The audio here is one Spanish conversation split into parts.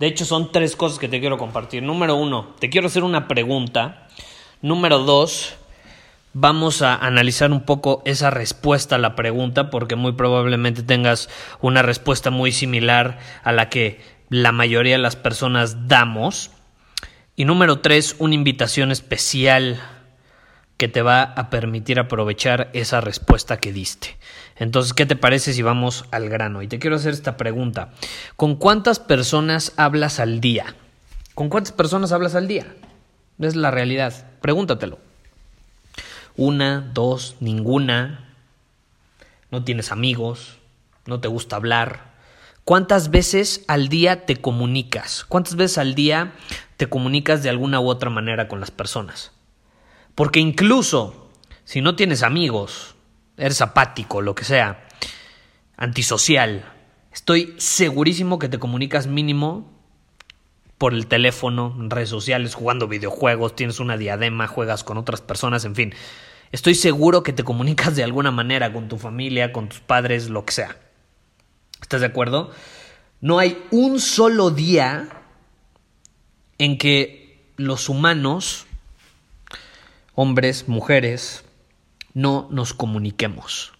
De hecho, son tres cosas que te quiero compartir. Número uno, te quiero hacer una pregunta. Número dos, vamos a analizar un poco esa respuesta a la pregunta porque muy probablemente tengas una respuesta muy similar a la que la mayoría de las personas damos. Y número tres, una invitación especial que te va a permitir aprovechar esa respuesta que diste. Entonces, ¿qué te parece si vamos al grano? Y te quiero hacer esta pregunta. ¿Con cuántas personas hablas al día? ¿Con cuántas personas hablas al día? Es la realidad. Pregúntatelo. Una, dos, ninguna. No tienes amigos. No te gusta hablar. ¿Cuántas veces al día te comunicas? ¿Cuántas veces al día te comunicas de alguna u otra manera con las personas? Porque incluso si no tienes amigos, eres apático, lo que sea, antisocial, estoy segurísimo que te comunicas mínimo por el teléfono, redes sociales, jugando videojuegos, tienes una diadema, juegas con otras personas, en fin. Estoy seguro que te comunicas de alguna manera con tu familia, con tus padres, lo que sea. ¿Estás de acuerdo? No hay un solo día en que los humanos hombres, mujeres, no nos comuniquemos.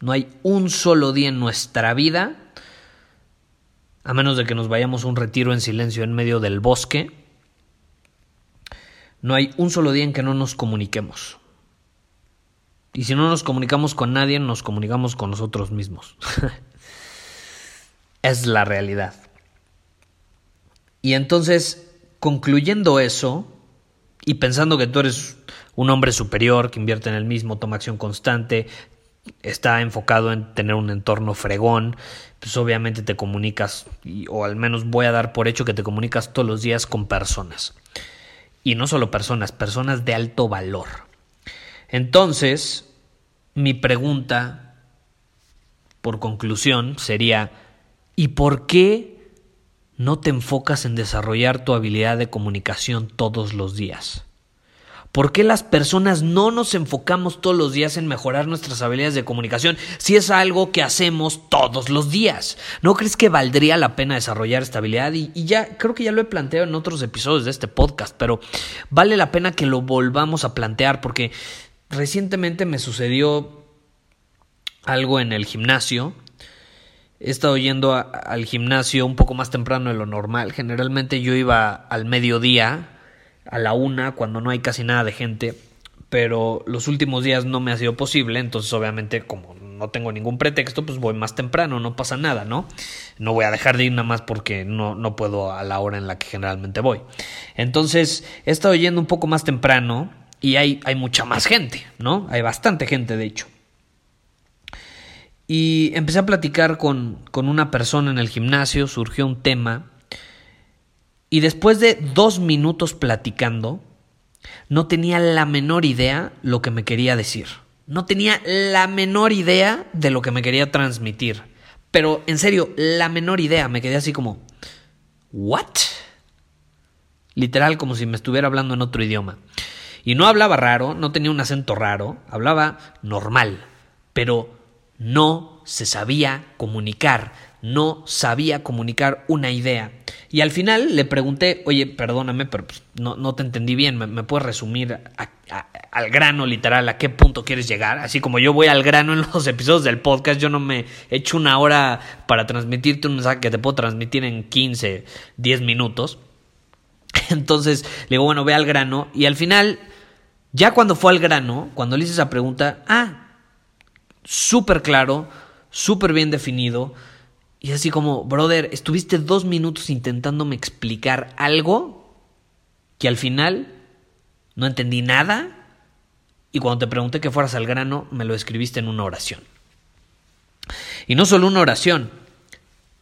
No hay un solo día en nuestra vida, a menos de que nos vayamos a un retiro en silencio en medio del bosque, no hay un solo día en que no nos comuniquemos. Y si no nos comunicamos con nadie, nos comunicamos con nosotros mismos. es la realidad. Y entonces, concluyendo eso, y pensando que tú eres un hombre superior que invierte en el mismo, toma acción constante, está enfocado en tener un entorno fregón, pues obviamente te comunicas, o al menos voy a dar por hecho que te comunicas todos los días con personas. Y no solo personas, personas de alto valor. Entonces, mi pregunta, por conclusión, sería, ¿y por qué no te enfocas en desarrollar tu habilidad de comunicación todos los días? ¿Por qué las personas no nos enfocamos todos los días en mejorar nuestras habilidades de comunicación si es algo que hacemos todos los días? ¿No crees que valdría la pena desarrollar esta habilidad? Y, ya creo que ya lo he planteado en otros episodios de este podcast, pero vale la pena que lo volvamos a plantear porque recientemente me sucedió algo en el gimnasio. He estado yendo al gimnasio un poco más temprano de lo normal. Generalmente yo iba al mediodía a la una cuando no hay casi nada de gente, pero los últimos días no me ha sido posible, entonces obviamente como no tengo ningún pretexto, pues voy más temprano, no pasa nada, ¿no? No voy a dejar de ir nada más porque no, no puedo a la hora en la que generalmente voy. Entonces he estado yendo un poco más temprano y hay, hay mucha más gente, ¿no? Hay bastante gente, de hecho. Y empecé a platicar con, con una persona en el gimnasio, surgió un tema y después de dos minutos platicando, no tenía la menor idea lo que me quería decir. No tenía la menor idea de lo que me quería transmitir. Pero en serio, la menor idea. Me quedé así como, ¿what? Literal, como si me estuviera hablando en otro idioma. Y no hablaba raro, no tenía un acento raro, hablaba normal, pero no se sabía comunicar, no sabía comunicar una idea. Y al final le pregunté, oye, perdóname, pero pues, no, no, te entendí bien, ¿me, puedes resumir al grano literal a qué punto quieres llegar? Así como yo voy al grano en los episodios del podcast, yo no me echo una hora para transmitirte un mensaje que te puedo transmitir en 15, 10 minutos. Entonces le digo, bueno, ve al grano. Y al final, ya cuando fue al grano, cuando le hice esa pregunta, ah, súper claro, súper bien definido. Y así como, brother, estuviste dos minutos intentándome explicar algo que al final no entendí nada. Y cuando te pregunté que fueras al grano, me lo escribiste en una oración. Y no solo una oración,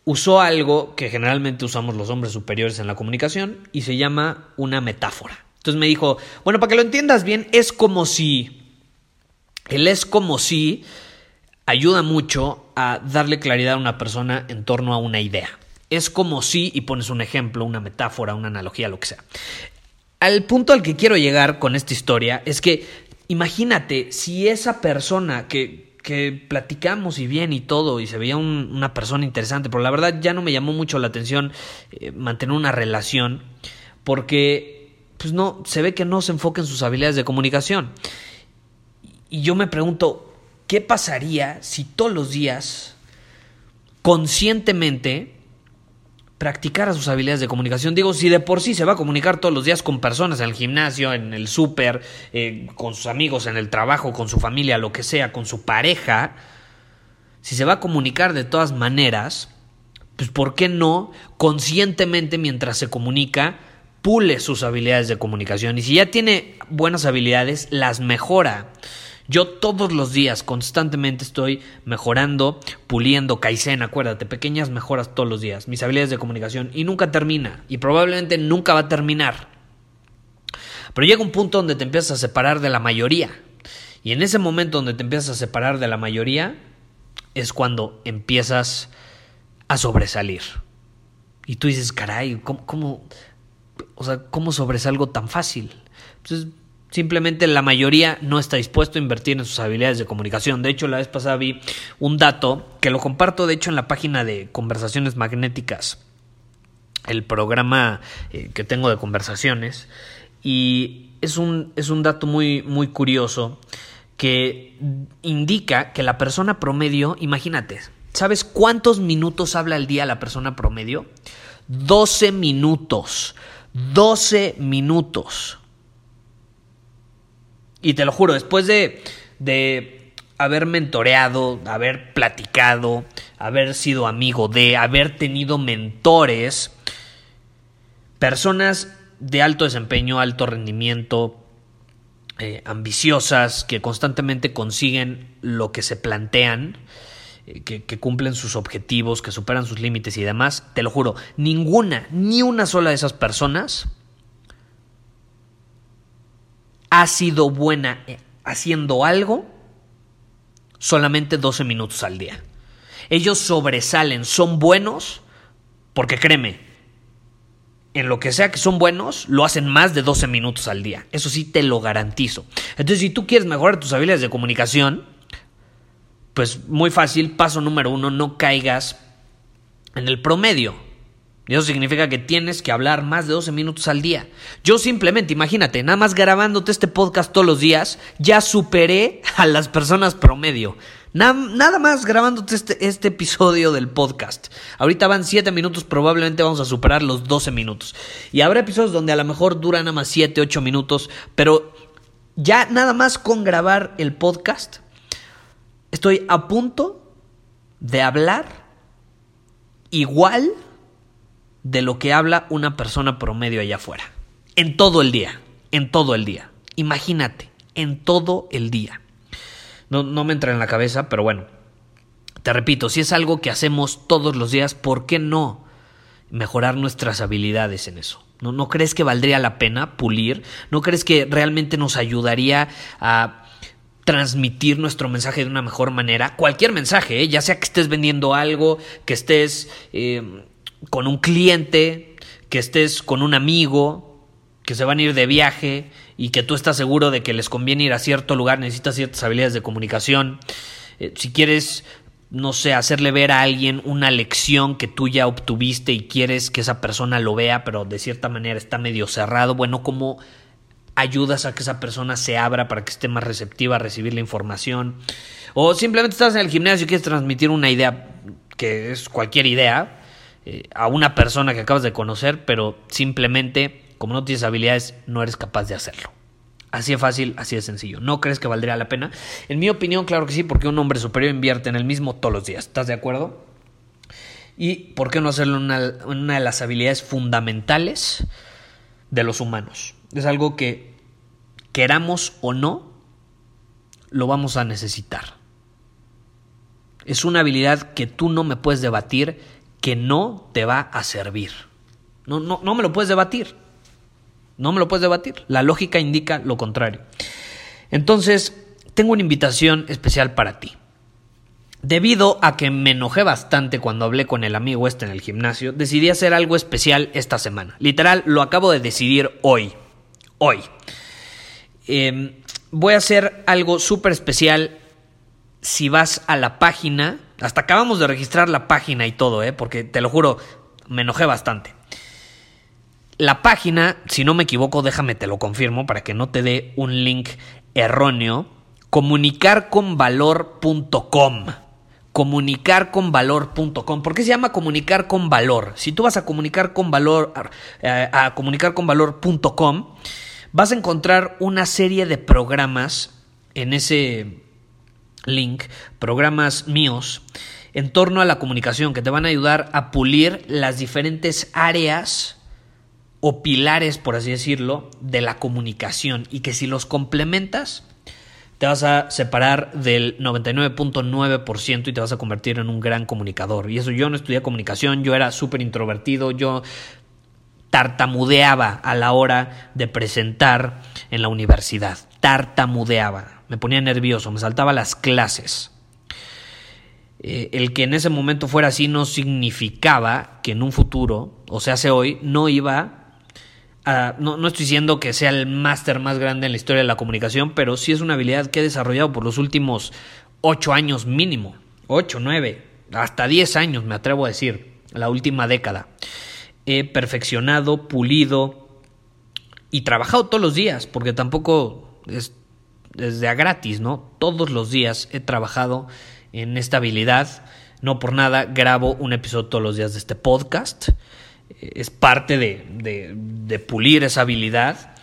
usó algo que generalmente usamos los hombres superiores en la comunicación y se llama una metáfora. Entonces me dijo, bueno, para que lo entiendas bien, es como si, él es como si ayuda mucho a darle claridad a una persona en torno a una idea. Es como si, y pones un ejemplo, una metáfora, una analogía, lo que sea. Al punto al que quiero llegar con esta historia es que imagínate si esa persona que, que platicamos y bien y todo, y se veía una persona interesante, pero la verdad ya no me llamó mucho la atención eh, mantener una relación, porque pues no, se ve que no se enfoca en sus habilidades de comunicación. Y yo me pregunto, ¿qué pasaría si todos los días, conscientemente, practicara sus habilidades de comunicación. Digo, si de por sí se va a comunicar todos los días con personas en el gimnasio, en el súper, eh, con sus amigos, en el trabajo, con su familia, lo que sea, con su pareja, si se va a comunicar de todas maneras, pues ¿por qué no conscientemente mientras se comunica? pule sus habilidades de comunicación y si ya tiene buenas habilidades, las mejora. Yo todos los días constantemente estoy mejorando, puliendo, Kaizen, acuérdate, pequeñas mejoras todos los días, mis habilidades de comunicación y nunca termina y probablemente nunca va a terminar. Pero llega un punto donde te empiezas a separar de la mayoría. Y en ese momento donde te empiezas a separar de la mayoría es cuando empiezas a sobresalir. Y tú dices, caray, ¿cómo, o sea, ¿cómo sobresalgo tan fácil? Pues Simplemente la mayoría no está dispuesto a invertir en sus habilidades de comunicación. De hecho, la vez pasada vi un dato que lo comparto, de hecho, en la página de Conversaciones Magnéticas, el programa eh, que tengo de conversaciones. Y es un, es un dato muy, muy curioso que indica que la persona promedio, imagínate, ¿sabes cuántos minutos habla al día la persona promedio? 12 minutos. 12 minutos. Y te lo juro, después de, de haber mentoreado, haber platicado, haber sido amigo de, haber tenido mentores, personas de alto desempeño, alto rendimiento, eh, ambiciosas, que constantemente consiguen lo que se plantean, eh, que, que, cumplen sus objetivos, que superan sus límites y demás, te lo juro, ninguna, ni una sola de esas personas ha sido buena eh, haciendo algo solamente 12 minutos al día. Ellos sobresalen, son buenos, porque créeme, en lo que sea que son buenos, lo hacen más de 12 minutos al día. Eso sí te lo garantizo. Entonces, si tú quieres mejorar tus habilidades de comunicación, pues muy fácil, paso número uno, no caigas en el promedio. Y eso significa que tienes que hablar más de 12 minutos al día. Yo simplemente, imagínate, nada más grabándote este podcast todos los días, ya superé a las personas promedio. Nada, más grabándote este, este episodio del podcast. Ahorita van 7 minutos, probablemente vamos a superar los 12 minutos. Y habrá episodios donde a lo mejor duran nada más 7, 8 minutos, pero ya nada más con grabar el podcast, estoy a punto de hablar igual de lo que habla una persona promedio allá afuera. En todo el día, en todo el día. Imagínate, en todo el día. No, no me entra en la cabeza, pero bueno. Te repito, si es algo que hacemos todos los días, ¿por qué no mejorar nuestras habilidades en eso? ¿No, ¿No crees que valdría la pena pulir? ¿No crees que realmente nos ayudaría a transmitir nuestro mensaje de una mejor manera? Cualquier mensaje, ¿eh? ya sea que estés vendiendo algo, que estés eh, con un cliente, que estés con un amigo, que se van a ir de viaje y que tú estás seguro de que les conviene ir a cierto lugar, necesitas ciertas habilidades de comunicación. Eh, si quieres, no sé, hacerle ver a alguien una lección que tú ya obtuviste y quieres que esa persona lo vea, pero de cierta manera está medio cerrado, bueno, ¿cómo ayudas a que esa persona se abra para que esté más receptiva a recibir la información? O simplemente estás en el gimnasio y quieres transmitir una idea que es cualquier idea, eh, a una persona que acabas de conocer, pero simplemente como no tienes habilidades, no eres capaz de hacerlo. Así de fácil, así de sencillo. ¿No crees que valdría la pena? En mi opinión, claro que sí, porque un hombre superior invierte en el mismo todos los días. ¿Estás de acuerdo? Y por qué no hacerlo una, una de las habilidades fundamentales de los humanos. Es algo que queramos o no, lo vamos a necesitar. Es una habilidad que tú no me puedes debatir, que no te va a servir. No, no, no me lo puedes debatir. No me lo puedes debatir. La lógica indica lo contrario. Entonces, tengo una invitación especial para ti. Debido a que me enojé bastante cuando hablé con el amigo este en el gimnasio, decidí hacer algo especial esta semana. Literal, lo acabo de decidir hoy. Hoy. Em, voy a hacer algo súper especial si vas a la página. Hasta acabamos de registrar la página y todo, ¿eh? porque te lo juro, me enojé bastante. La página, si no me equivoco, déjame te lo confirmo para que no te dé un link erróneo. Comunicarconvalor.com. Comunicarconvalor.com. ¿Por qué se llama comunicar con valor? Si tú vas a comunicar con valor eh, a comunicarconvalor.com, vas a encontrar una serie de programas en ese link, programas míos en torno a la comunicación que te van a ayudar a pulir las diferentes áreas o pilares, por así decirlo, de la comunicación y que si los complementas, te vas a separar del 99.9% y te vas a convertir en un gran comunicador. Y eso yo no estudié comunicación, yo era súper introvertido, yo tartamudeaba a la hora de presentar en la universidad, tartamudeaba, me ponía nervioso, me saltaba las clases. Eh, el que en ese momento fuera así no significaba que en un futuro, o sea, hace hoy, no iba no, no, estoy diciendo que sea el máster más grande en la historia de la comunicación, pero sí es una habilidad que he desarrollado por los últimos ocho años mínimo. Ocho, nueve, hasta diez años me atrevo a decir, la última década. He perfeccionado, pulido y trabajado todos los días, porque tampoco es desde a gratis, ¿no? Todos los días he trabajado en esta habilidad. No por nada grabo un episodio todos los días de este podcast es parte de, pulir esa habilidad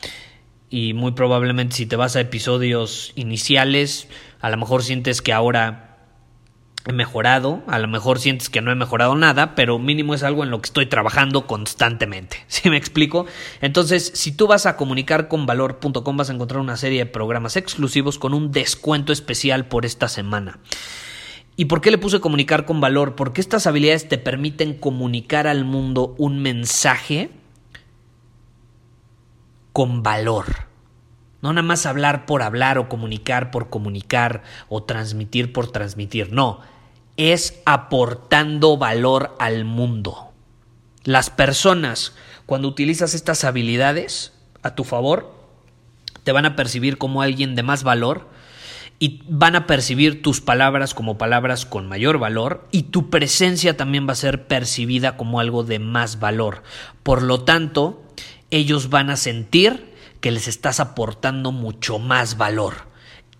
y muy probablemente si te vas a episodios iniciales, a lo mejor sientes que ahora he mejorado, a lo mejor sientes que no he mejorado nada, pero mínimo es algo en lo que estoy trabajando constantemente. ¿Sí me explico? Entonces, si tú vas a comunicar con valor.com vas a encontrar una serie de programas exclusivos con un descuento especial por esta semana. ¿Y por qué le puse comunicar con valor? Porque estas habilidades te permiten comunicar al mundo un mensaje con valor. No nada más hablar por hablar o comunicar por comunicar o transmitir por transmitir. No, es aportando valor al mundo. Las personas, cuando utilizas estas habilidades a tu favor, te van a percibir como alguien de más valor y van a percibir tus palabras como palabras con mayor valor y tu presencia también va a ser percibida como algo de más valor. Por lo tanto, ellos van a sentir que les estás aportando mucho más valor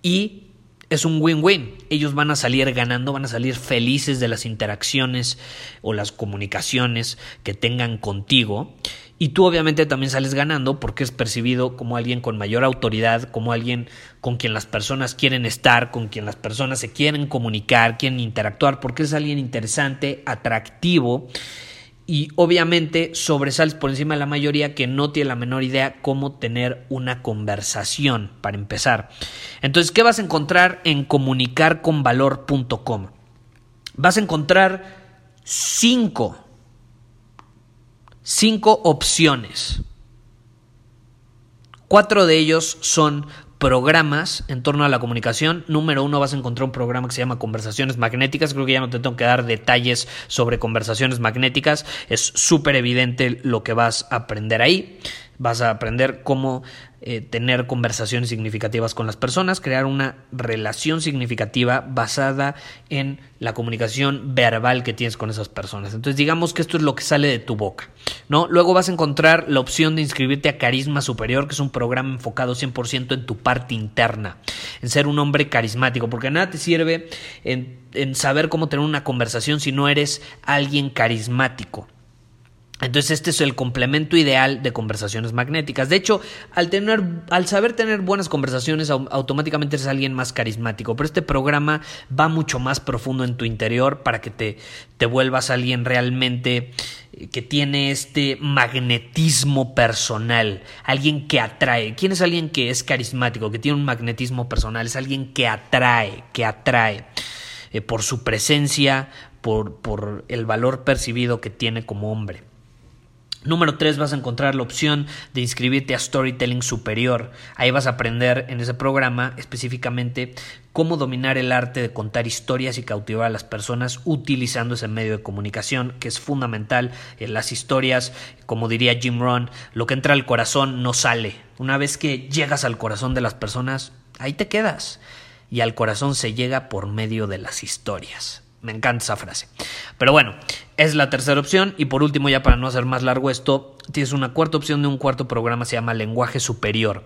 y es un win-win. Ellos van a salir ganando, van a salir felices de las interacciones o las comunicaciones que tengan contigo y tú obviamente también sales ganando porque es percibido como alguien con mayor autoridad, como alguien con quien las personas quieren estar, con quien las personas se quieren comunicar, quieren interactuar, porque es alguien interesante, atractivo y obviamente sobresales por encima de la mayoría que no tiene la menor idea cómo tener una conversación para empezar. Entonces, ¿qué vas a encontrar en comunicarconvalor.com? Vas a encontrar cinco cinco opciones. Cuatro de ellos son programas en torno a la comunicación. Número uno, vas a encontrar un programa que se llama Conversaciones Magnéticas. Creo que ya no te tengo que dar detalles sobre conversaciones magnéticas. Es súper evidente lo que vas a aprender ahí. Vas a aprender cómo eh, tener conversaciones significativas con las personas, crear una relación significativa basada en la comunicación verbal que tienes con esas personas. Entonces digamos que esto es lo que sale de tu boca, ¿no? Luego vas a encontrar la opción de inscribirte a Carisma Superior, que es un programa enfocado 100% en tu parte interna, en ser un hombre carismático, porque nada te sirve en, en saber cómo tener una conversación si no eres alguien carismático. Entonces este es el complemento ideal de conversaciones magnéticas. De hecho, al, tener, al saber tener buenas conversaciones, automáticamente eres alguien más carismático. Pero este programa va mucho más profundo en tu interior para que te, te vuelvas alguien realmente eh, que tiene este magnetismo personal, alguien que atrae. ¿Quién es alguien que es carismático, que tiene un magnetismo personal? Es alguien que atrae, que atrae eh, por su presencia, por, por el valor percibido que tiene como hombre. Número 3 vas a encontrar la opción de inscribirte a Storytelling Superior. Ahí vas a aprender en ese programa específicamente cómo dominar el arte de contar historias y cautivar a las personas utilizando ese medio de comunicación que es fundamental en las historias, como diría Jim Rohn, lo que entra al corazón no sale. Una vez que llegas al corazón de las personas, ahí te quedas. Y al corazón se llega por medio de las historias. Me encanta esa frase. Pero bueno, es la tercera opción. Y por último, ya para no hacer más largo esto, tienes una cuarta opción de un cuarto programa, se llama Lenguaje Superior.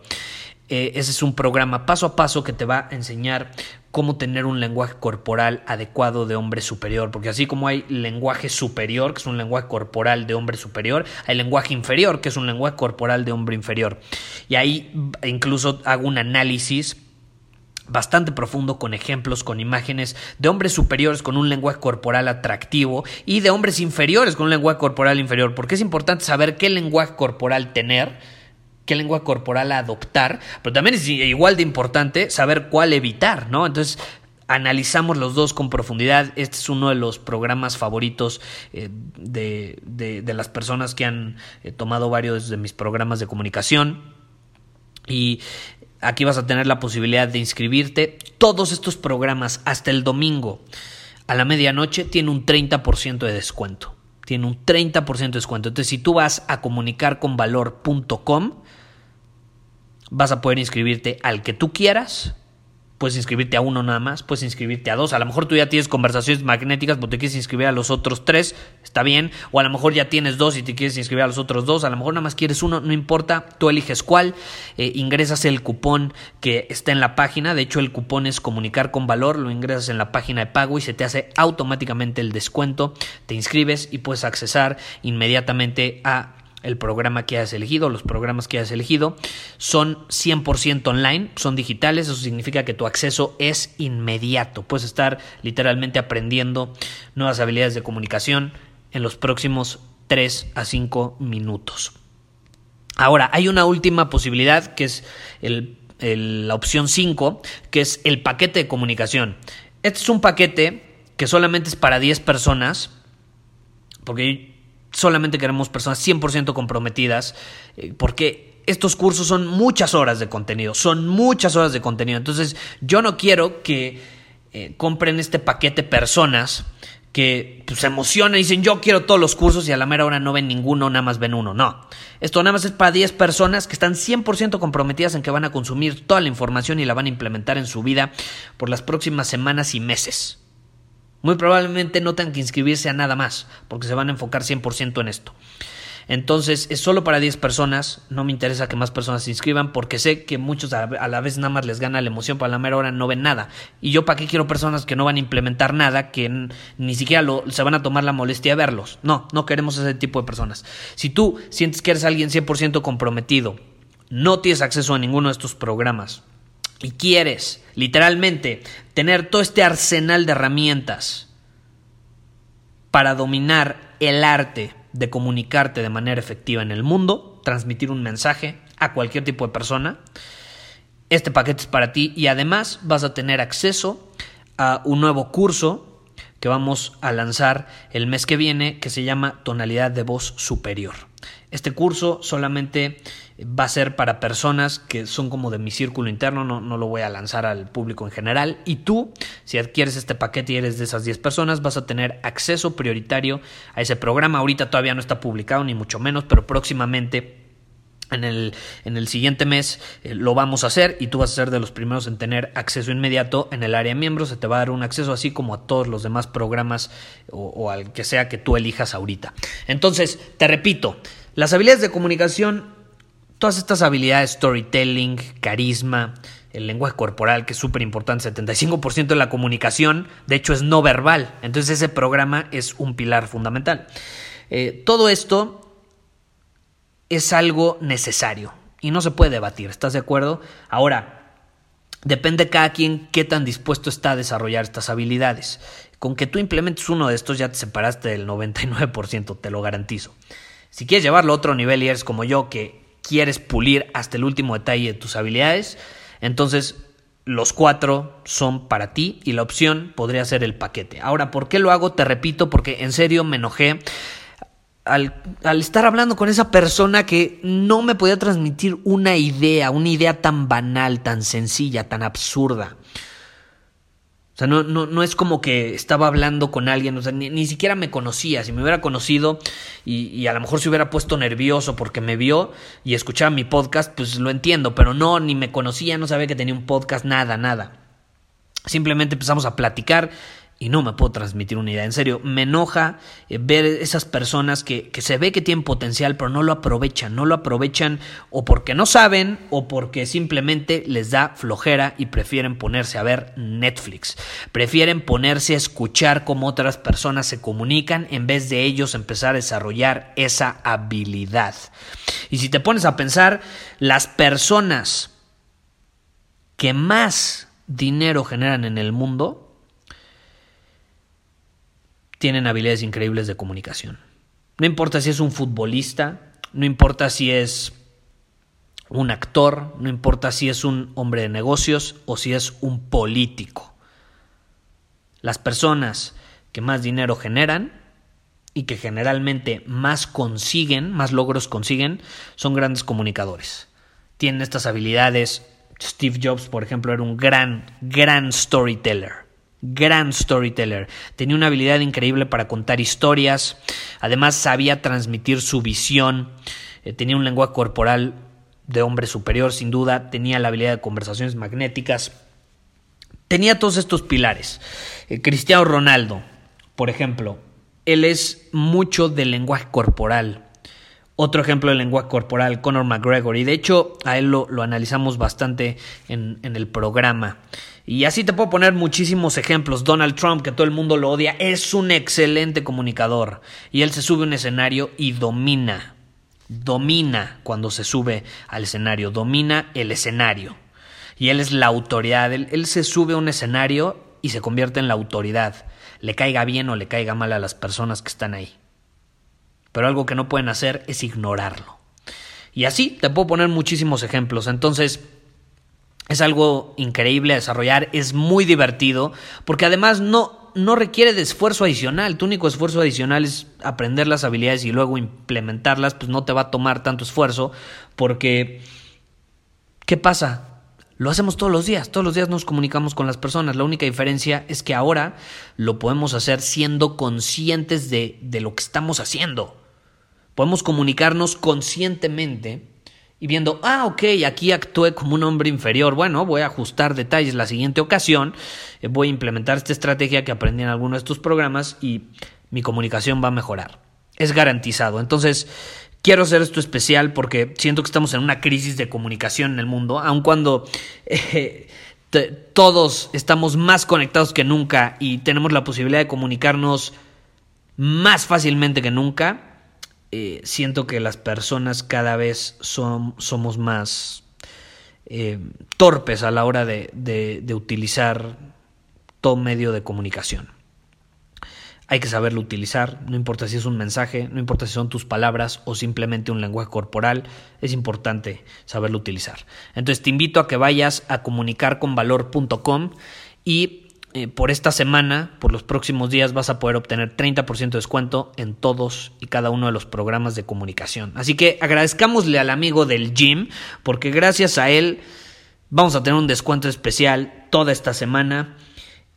Eh, ese es un programa paso a paso que te va a enseñar cómo tener un lenguaje corporal adecuado de hombre superior, porque así como hay lenguaje superior, que es un lenguaje corporal de hombre superior, hay lenguaje inferior, que es un lenguaje corporal de hombre inferior. Y ahí incluso hago un análisis bastante profundo con ejemplos, con imágenes de hombres superiores con un lenguaje corporal atractivo y de hombres inferiores con un lenguaje corporal inferior, porque es importante saber qué lenguaje corporal tener, qué lenguaje corporal adoptar, pero también es igual de importante saber cuál evitar, ¿no? Entonces, analizamos los dos con profundidad. Este es uno de los programas favoritos eh, de, de, las personas que han eh, tomado varios de mis programas de comunicación. Y Aquí vas a tener la posibilidad de inscribirte. Todos estos programas hasta el domingo a la medianoche tienen un 30% de descuento. Tiene un 30% de descuento. Entonces, si tú vas a comunicarconvalor.com, vas a poder inscribirte al que tú quieras Puedes inscribirte a uno nada más, puedes inscribirte a dos. A lo mejor tú ya tienes conversaciones magnéticas, pero te quieres inscribir a los otros tres, está bien. O a lo mejor ya tienes dos y te quieres inscribir a los otros dos. A lo mejor nada más quieres uno, no importa. Tú eliges cuál. Eh, ingresas el cupón que está en la página. De hecho, el cupón es comunicar con valor. Lo ingresas en la página de pago y se te hace automáticamente el descuento. Te inscribes y puedes accesar inmediatamente a el programa que hayas elegido, los programas que hayas elegido, son 100% online, son digitales, eso significa que tu acceso es inmediato. Puedes estar literalmente aprendiendo nuevas habilidades de comunicación en los próximos 3 a 5 minutos. Ahora, hay una última posibilidad que es la opción 5, que es el paquete de comunicación. Este es un paquete que solamente es para 10 personas, porque solamente queremos personas 100% comprometidas, eh, porque estos cursos son muchas horas de contenido, son muchas horas de contenido. Entonces yo no quiero que eh, compren este paquete personas que pues, se emocionan y dicen yo quiero todos los cursos y a la mera hora no ven ninguno, nada más ven uno. No, esto nada más es para 10 personas que están 100% comprometidas en que van a consumir toda la información y la van a implementar en su vida por las próximas semanas y meses. Muy probablemente no tengan que inscribirse a nada más, porque se van a enfocar 100% en esto. Entonces es solo para 10 personas, no me interesa que más personas se inscriban porque sé que muchos a la vez nada más les gana la emoción, para la mera hora no ven nada. Y yo para qué quiero personas que no van a implementar nada, que ni siquiera se van a tomar la molestia de verlos. No, no queremos ese tipo de personas. Si tú sientes que eres alguien 100% comprometido, no tienes acceso a ninguno de estos programas, y quieres literalmente tener todo este arsenal de herramientas para dominar el arte de comunicarte de manera efectiva en el mundo, transmitir un mensaje a cualquier tipo de persona, este paquete es para ti y además vas a tener acceso a un nuevo curso que vamos a lanzar el mes que viene que se llama Tonalidad de Voz Superior. Este curso solamente va a ser para personas que son como de mi círculo interno, no, no, lo voy a lanzar al público en general. Y tú, si adquieres este paquete y eres de esas 10 personas, vas a tener acceso prioritario a ese programa. Ahorita todavía no está publicado, ni mucho menos, pero próximamente en el, en el, siguiente mes eh, lo vamos a hacer y tú vas a ser de los primeros en tener acceso inmediato en el área de miembros. Se te va a dar un acceso así como a todos los demás programas o, o al que sea que tú elijas ahorita. Entonces, te repito, las habilidades de comunicación todas estas habilidades, storytelling, carisma, el lenguaje corporal, que es súper importante, 75% de la comunicación, de hecho, es no verbal. Entonces ese programa es un pilar fundamental. Eh, todo esto es algo necesario y no se puede debatir, ¿estás de acuerdo? Ahora, Depende cada quien qué tan dispuesto está a desarrollar estas habilidades. Con que tú implementes uno de estos ya te separaste del 99%, te lo garantizo. Si quieres llevarlo a otro nivel y eres como yo que quieres pulir hasta el último detalle de tus habilidades, entonces los cuatro son para ti y la opción podría ser el paquete. Ahora, ¿por qué lo hago? Te repito, porque en serio me enojé al, estar hablando con esa persona que no me podía transmitir una idea, una idea tan banal, tan sencilla, tan absurda. O sea, no, no, es como que estaba hablando con alguien, o sea, ni, siquiera me conocía. Si me hubiera conocido y, y, a lo mejor se hubiera puesto nervioso porque me vio y escuchaba mi podcast, pues lo entiendo, pero no, ni me conocía, no sabía que tenía un podcast, nada, nada. Simplemente empezamos a platicar y no me puedo transmitir una idea. En serio, me enoja eh, ver esas personas que, que, se ve que tienen potencial, pero no lo aprovechan. No lo aprovechan o porque no saben o porque simplemente les da flojera y prefieren ponerse a ver Netflix. Prefieren ponerse a escuchar cómo otras personas se comunican en vez de ellos empezar a desarrollar esa habilidad. Y si te pones a pensar, las personas que más dinero generan en el mundo, tienen habilidades increíbles de comunicación. No importa si es un futbolista, no importa si es un actor, no importa si es un hombre de negocios o si es un político. Las personas que más dinero generan y que generalmente más consiguen, más logros consiguen, son grandes comunicadores. Tienen estas habilidades. Steve Jobs, por ejemplo, era un gran, gran storyteller gran storyteller. Tenía una habilidad increíble para contar historias. Además sabía transmitir su visión. Eh, tenía un lenguaje corporal de hombre superior, sin duda. Tenía la habilidad de conversaciones magnéticas. Tenía todos estos pilares. Eh, Cristiano Ronaldo, por ejemplo, él es mucho del lenguaje corporal. Otro ejemplo del lenguaje corporal, Conor McGregor. Y de hecho, a él lo, analizamos bastante en, en el programa. Y así te puedo poner muchísimos ejemplos. Donald Trump, que todo el mundo lo odia, es un excelente comunicador. Y él se sube a un escenario y domina. Domina cuando se sube al escenario. Domina el escenario. Y él es la autoridad. Él, se sube a un escenario y se convierte en la autoridad. Le caiga bien o le caiga mal a las personas que están ahí. Pero algo que no pueden hacer es ignorarlo. Y así te puedo poner muchísimos ejemplos. Entonces, es algo increíble a desarrollar, es muy divertido, porque además no, no requiere de esfuerzo adicional. Tu único esfuerzo adicional es aprender las habilidades y luego implementarlas, pues no te va a tomar tanto esfuerzo, porque ¿qué pasa? Lo hacemos todos los días, todos los días nos comunicamos con las personas. La única diferencia es que ahora lo podemos hacer siendo conscientes de, de lo que estamos haciendo. Podemos comunicarnos conscientemente y viendo, ah, ok, aquí actué como un hombre inferior, bueno, voy a ajustar detalles la siguiente ocasión, eh, voy a implementar esta estrategia que aprendí en alguno de estos programas y mi comunicación va a mejorar. Es garantizado. Entonces, quiero hacer esto especial porque siento que estamos en una crisis de comunicación en el mundo, aun cuando... Eh, todos estamos más conectados que nunca y tenemos la posibilidad de comunicarnos más fácilmente que nunca, eh, siento que las personas cada vez somos más eh, torpes a la hora de, de, utilizar todo medio de comunicación. Hay que saberlo utilizar, no importa si es un mensaje, no importa si son tus palabras o simplemente un lenguaje corporal, es importante saberlo utilizar. Entonces te invito a que vayas a comunicarconvalor.com y eh, por esta semana, por los próximos días, vas a poder obtener 30% de descuento en todos y cada uno de los programas de comunicación. Así que agradezcámosle al amigo del gym, porque gracias a él vamos a tener un descuento especial toda esta semana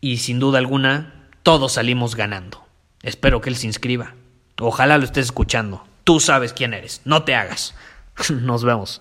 y sin duda alguna todos salimos ganando. Espero que él se inscriba. Ojalá lo estés escuchando. Tú sabes quién eres. No te hagas. Nos vemos.